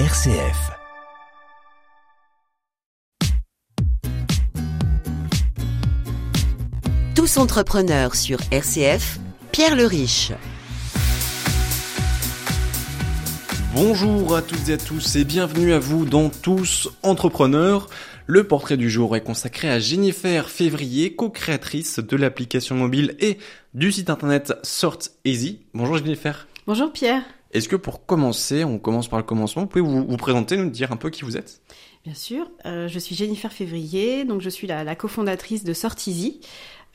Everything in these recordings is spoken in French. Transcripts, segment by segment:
RCF. Tous entrepreneurs sur RCF, Pierre le Riche. Bonjour à toutes et à tous et bienvenue à vous dans Tous Entrepreneurs. Le portrait du jour est consacré à Jennifer Février, co-créatrice de l'application mobile et du site internet Sort Easy. Bonjour Jennifer. Bonjour Pierre. Est-ce que pour commencer, on commence par le commencement, vous pouvez vous, vous présenter, nous dire un peu qui vous êtes? Bien sûr, euh, je suis Jennifer Février, donc je suis la, cofondatrice de Sortizy,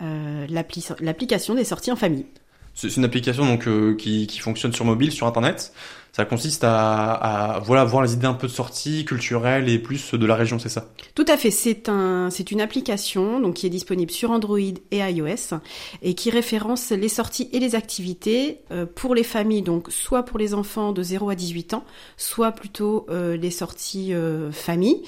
euh, l'appli- l'application des sorties en famille. C'est une application donc euh, qui, fonctionne sur mobile, sur internet. Ça consiste à, voilà voir les idées un peu de sortie culturelles et plus de la région, c'est ça Tout à fait, c'est un, c'est une application donc qui est disponible sur Android et iOS et qui référence les sorties et les activités euh, pour les familles, donc soit pour les enfants de 0 à 18 ans, soit plutôt euh, les sorties famille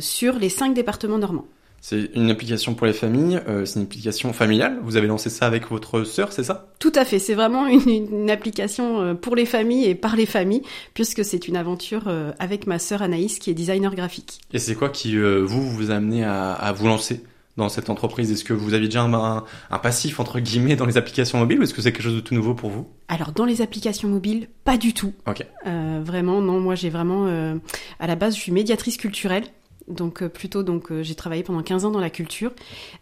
sur les cinq départements normands. C'est une application pour les familles, euh, c'est une application familiale. Vous avez lancé ça avec votre sœur, c'est ça? Tout à fait, c'est vraiment une, une application euh, pour les familles et par les familles, puisque c'est une aventure euh, avec ma sœur Anaïs qui est designer graphique. Et c'est quoi qui euh, vous vous a amené à, à vous lancer dans cette entreprise? Est-ce que vous aviez déjà un, un- un passif entre guillemets dans les applications mobiles ou est-ce que c'est quelque chose de tout nouveau pour vous? Alors dans les applications mobiles, pas du tout. Ok. Euh, vraiment, non, moi j'ai vraiment, euh, à la base, je suis médiatrice culturelle. Donc euh, plutôt donc euh, j'ai travaillé pendant 15 ans dans la culture.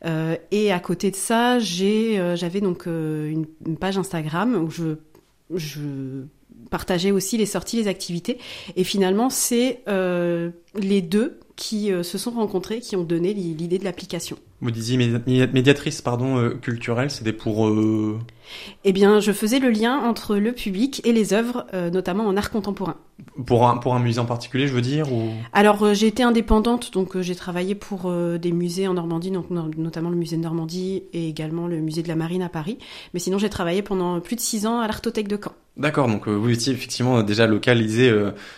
Euh, et à côté de ça j'ai j'avais donc une, une page Instagram où je je partageais aussi les sorties les activités. Et finalement c'est les deux qui euh, se sont rencontrés qui ont donné l'i- l'idée de l'application. Vous disiez médi- médiatrice pardon euh, culturelle, c'était pour euh, Eh bien je faisais le lien entre le public et les œuvres notamment en art contemporain. pour un pour un musée en particulier, je veux dire ou? Alors j'ai été indépendante, donc j'ai travaillé pour des musées en Normandie, donc, no- notamment le musée de Normandie et également le musée de la Marine à Paris. Mais sinon j'ai travaillé pendant plus de six ans à l'Artothèque de Caen. D'accord, donc vous étiez effectivement déjà localisé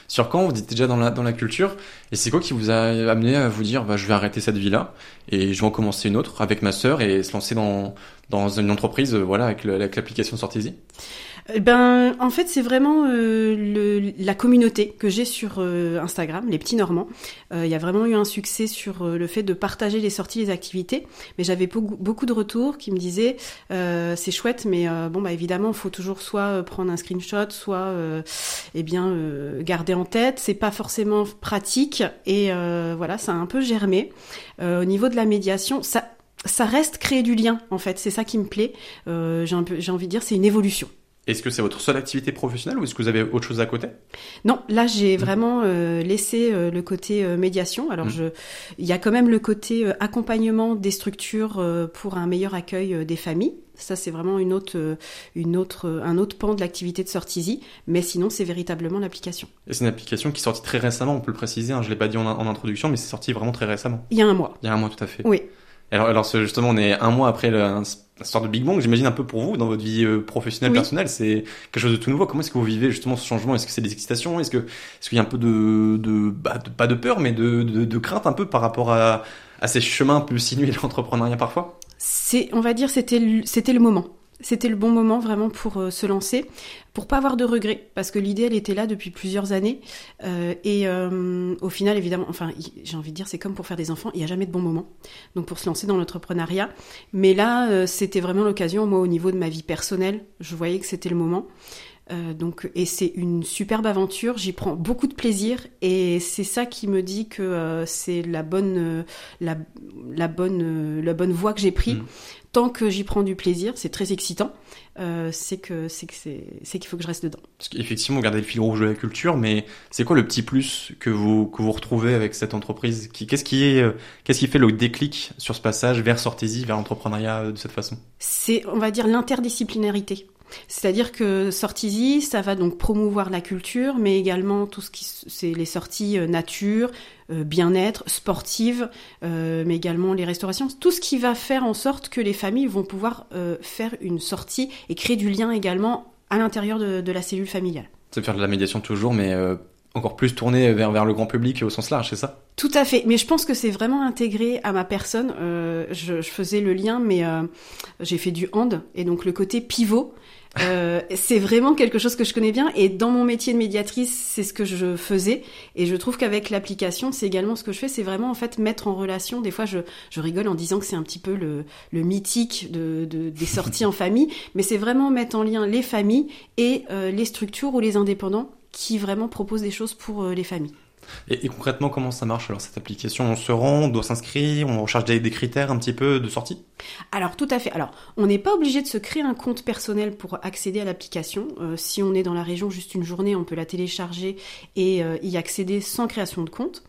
sur Caen, vous étiez déjà dans la dans la culture. Et c'est quoi qui vous a amené à vous dire bah je vais arrêter cette vie-là et je vais en commencer une autre avec ma sœur et se lancer dans dans une entreprise euh, voilà avec l'application Sortizy Eh Ben, en fait, c'est vraiment euh, la communauté que j'ai sur euh, Instagram, les petits Normands. Euh, Il y a vraiment eu un succès sur euh, le fait de partager les sorties, les activités. Mais j'avais beaucoup, de retours qui me disaient euh, c'est chouette, mais euh, bon, bah évidemment, faut toujours soit euh, prendre un screenshot, soit euh, eh bien euh, garder en tête. C'est pas forcément pratique et euh, voilà, ça a un peu germé. Euh, au niveau de la médiation, ça ça reste créer du lien en fait, c'est ça qui me plaît. Euh, j'ai envie de dire, c'est une évolution. Est-ce que c'est votre seule activité professionnelle ou est-ce que vous avez autre chose à côté? Non, là j'ai vraiment euh, laissé euh, le côté euh, médiation. Alors Mm. je, il y a quand même le côté accompagnement des structures pour un meilleur accueil des familles. Ça c'est vraiment une autre, une autre, un autre pan de l'activité de Sortizy. Mais sinon c'est véritablement l'application. Et c'est une application qui est sortie très récemment, on peut le préciser, hein, je l'ai pas dit en, en introduction, mais c'est sorti vraiment très récemment. Il y a un mois. Il y a un mois tout à fait. Oui. Alors, justement, on est un mois après la sorte de Big Bang, j'imagine un peu pour vous, dans votre vie euh, professionnelle, Oui. personnelle, c'est quelque chose de tout nouveau. Comment est-ce que vous vivez justement ce changement? Est-ce que c'est des excitations? Est-ce que est-ce qu'il y a un peu de, de, bah, de- pas de peur, mais de, de, de crainte un peu par rapport à, à ces chemins un peu sinueux de l'entrepreneuriat parfois? C'est, on va dire, c'était c'était le moment. C'était le bon moment vraiment pour euh, se lancer, pour pas avoir de regrets, parce que l'idée elle était là depuis plusieurs années. Euh, et euh, au final, évidemment, enfin, j'ai envie de dire, c'est comme pour faire des enfants, il n'y a jamais de bon moment. Donc pour se lancer dans l'entrepreneuriat, mais là, euh, c'était vraiment l'occasion. Moi, au niveau de ma vie personnelle, je voyais que c'était le moment. Euh, donc, et c'est une superbe aventure. J'y prends beaucoup de plaisir, et c'est ça qui me dit que c'est la bonne, la, la bonne, la bonne voie que j'ai prise. Mm. Tant que j'y prends du plaisir, c'est très excitant. Euh, c'est que c'est qu'il faut que je reste dedans. Parce qu'effectivement, vous gardez le fil rouge de la culture, mais c'est quoi le petit plus que vous que vous retrouvez avec cette entreprise Qu'est-ce qui est euh, qu'est-ce qui fait le déclic sur ce passage vers Sortezi, vers l'entrepreneuriat euh, de cette façon? C'est on va dire l'interdisciplinarité. C'est-à-dire que Sortizy, ça va donc promouvoir la culture, mais également tout ce qui c'est les sorties euh, nature, euh, bien-être, sportives, euh, mais également les restaurations, tout ce qui va faire en sorte que les familles vont pouvoir faire une sortie et créer du lien également à l'intérieur de, la cellule familiale. C'est faire de la médiation toujours, mais encore plus tourné vers, vers le grand public au sens large, c'est ça? Tout à fait, mais je pense que c'est vraiment intégré à ma personne. Euh, je, je, faisais le lien, mais euh, j'ai fait du hand, et donc le côté pivot, euh, c'est vraiment quelque chose que je connais bien. Et dans mon métier de médiatrice, c'est ce que je faisais. Et je trouve qu'avec l'application, c'est également ce que je fais, c'est vraiment en fait mettre en relation. Des fois, je, je rigole en disant que c'est un petit peu le, le mythique de, de, des sorties en famille, mais c'est vraiment mettre en lien les familles et les structures ou les indépendants qui vraiment proposent des choses pour euh, les familles. Et, et, concrètement, comment ça marche alors cette application? On se rend, on doit s'inscrire, on recherche des, des, critères un petit peu de sortie? Alors tout à fait. Alors on n'est pas obligé de se créer un compte personnel pour accéder à l'application. Euh, si on est dans la région juste une journée, on peut la télécharger et euh, y accéder sans création de compte.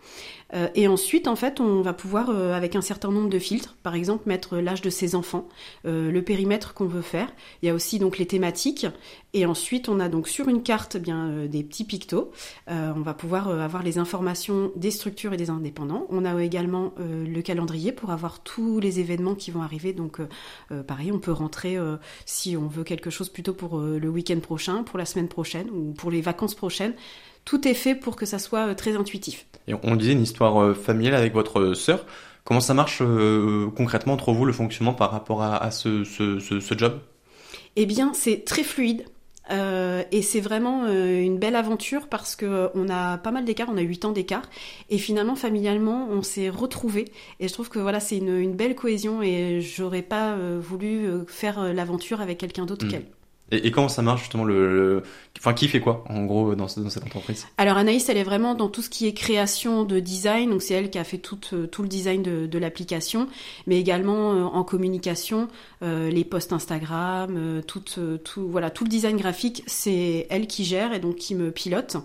Euh, et ensuite, en fait, on va pouvoir, euh, avec un certain nombre de filtres, par exemple, mettre l'âge de ses enfants, euh, le périmètre qu'on veut faire. Il y a aussi donc les thématiques. Et ensuite, on a donc sur une carte eh bien des petits pictos. on va pouvoir avoir les informations des structures et des indépendants. On a également le calendrier pour avoir tous les événements qui vont arriver. Donc, pareil, on peut rentrer si on veut quelque chose plutôt pour le week-end prochain, pour la semaine prochaine ou pour les vacances prochaines tout est fait pour que ça soit très intuitif. Et on disait une histoire familiale avec votre sœur. Comment ça marche euh, concrètement entre vous, le fonctionnement par rapport à, à ce, ce, ce, ce, job? Eh bien, c'est très fluide. Euh, et c'est vraiment euh, une belle aventure parce que on a pas mal d'écart, on a 8 ans d'écart et finalement familialement on s'est retrouvés et je trouve que voilà c'est une, une, belle cohésion et j'aurais pas voulu faire l'aventure avec quelqu'un d'autre mmh. qu'elle. Et, et, comment ça marche justement le, le, enfin qui fait quoi en gros dans, dans, cette entreprise? Alors Anaïs elle est vraiment dans tout ce qui est création de design donc c'est elle qui a fait tout, euh, tout le design de, de l'application mais également euh, en communication euh, les posts Instagram euh, tout, tout voilà tout le design graphique c'est elle qui gère et donc qui me pilote.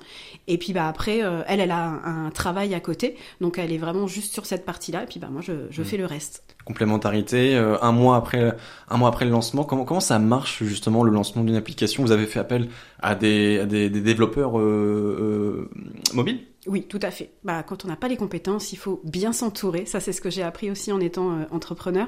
Et puis bah après elle elle a un, un, travail à côté donc elle est vraiment juste sur cette partie là et puis bah moi je, je mmh. fais le reste complémentarité un mois après un mois après le lancement. Comment comment ça marche justement le lancement d'une application, vous avez fait appel à des, à des, des développeurs euh, euh, mobiles? Oui, tout à fait. Bah, quand on n'a pas les compétences, il faut bien s'entourer. Ça, c'est ce que j'ai appris aussi en étant euh, entrepreneur.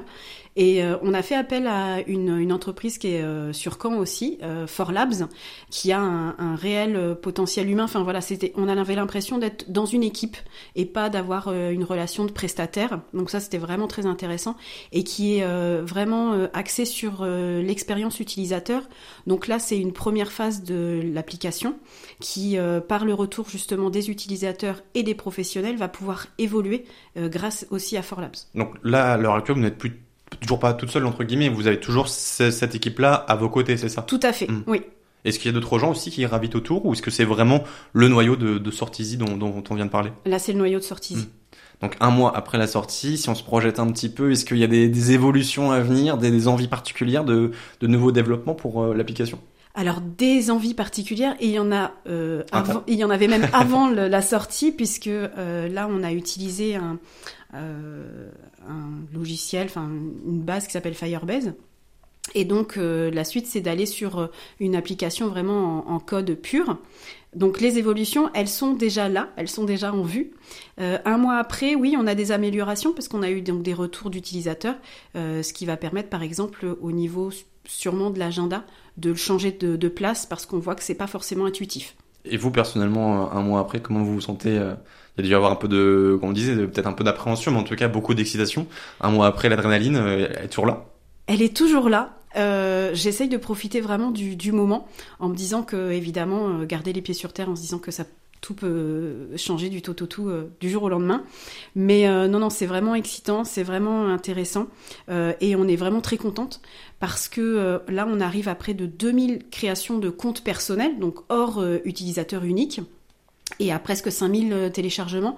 Et euh, on a fait appel à une, entreprise qui est euh, sur Caen aussi, For Labs, qui a un, réel potentiel humain. Enfin voilà, c'était, on avait l'impression d'être dans une équipe et pas d'avoir une relation de prestataire. Donc ça, c'était vraiment très intéressant et qui est vraiment axé sur l'expérience utilisateur. Donc là, c'est une première phase de l'application qui, par le retour justement des utilisateurs et des professionnels, va pouvoir évoluer grâce aussi à For Labs. Donc là, à l'heure actuelle, vous n'êtes plus toujours pas toute seule entre guillemets, vous avez toujours cette équipe-là à vos côtés, c'est ça? Tout à fait, mmh. oui. Est-ce qu'il y a d'autres gens aussi qui gravitent autour ou est-ce que c'est vraiment le noyau de, de Sortizy dont, dont, on vient de parler? Là, c'est le noyau de Sortizy. Mmh. Donc un mois après la sortie, si on se projette un petit peu, est-ce qu'il y a des, des, évolutions à venir, des, des envies particulières de, de nouveaux développements pour euh, l'application? Alors des envies particulières et il y en a euh, avant, il y en avait même avant le, la sortie puisque euh, là on a utilisé un, euh, un logiciel, enfin une base qui s'appelle Firebase. Et donc la suite, c'est d'aller sur une application vraiment en, en, code pur. Donc les évolutions, elles sont déjà là, elles sont déjà en vue. Un mois après, oui, on a des améliorations parce qu'on a eu donc des retours d'utilisateurs, ce qui va permettre, par exemple, au niveau sûrement de l'agenda, de le changer de, de place parce qu'on voit que c'est pas forcément intuitif. Et vous personnellement, un mois après, comment vous vous sentez il y a dû y avoir un peu de, comme on disait, peut-être un peu d'appréhension, mais en tout cas beaucoup d'excitation. Un mois après, l'adrénaline euh, est toujours là. Elle est toujours là. Euh, J'essaye de profiter vraiment du, du, moment, en me disant que évidemment euh, garder les pieds sur terre, en se disant que ça tout peut changer du tout au tout euh, du jour au lendemain. Mais euh, non, non, c'est vraiment excitant, c'est vraiment intéressant euh, et on est vraiment très contente parce que euh, là, on arrive à près de 2000 créations de comptes personnels, donc hors utilisateur unique et à presque 5000 téléchargements.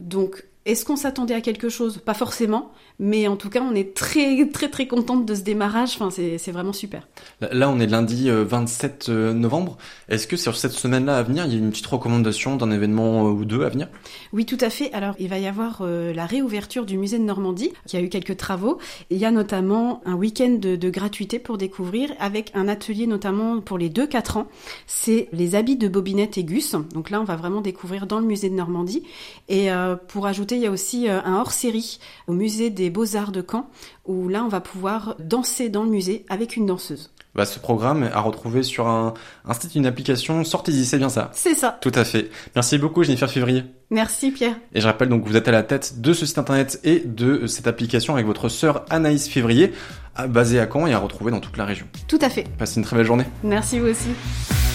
Donc, est-ce qu'on s'attendait à quelque chose? Pas forcément, mais en tout cas, on est très très très contente de ce démarrage. Enfin, c'est vraiment super. Là, on est lundi 27 euh, euh, novembre. Est-ce que sur cette semaine-là à venir, il y a une petite recommandation d'un événement euh, ou deux à venir? Oui, tout à fait. Alors, il va y avoir la réouverture du musée de Normandie, qui a eu quelques travaux. Il y a notamment un week-end de, de, gratuité pour découvrir, avec un atelier notamment pour les 2-4 ans. C'est les habits de Bobinette et Gus. Donc là, on va vraiment découvrir dans le musée de Normandie. Et euh, pour ajouter, il y a aussi un hors-série au musée des Beaux-Arts de Caen, où là, on va pouvoir danser dans le musée avec une danseuse. bah, ce programme à retrouver sur un, un site, une application Sortez-y, c'est bien ça C'est ça. Tout à fait. Merci beaucoup Jennifer Février. Merci Pierre. Et je rappelle donc que vous êtes à la tête de ce site internet et de cette application avec votre sœur Anaïs Février, basée à Caen et à retrouver dans toute la région. Tout à fait. Passez une très belle journée. Merci vous aussi.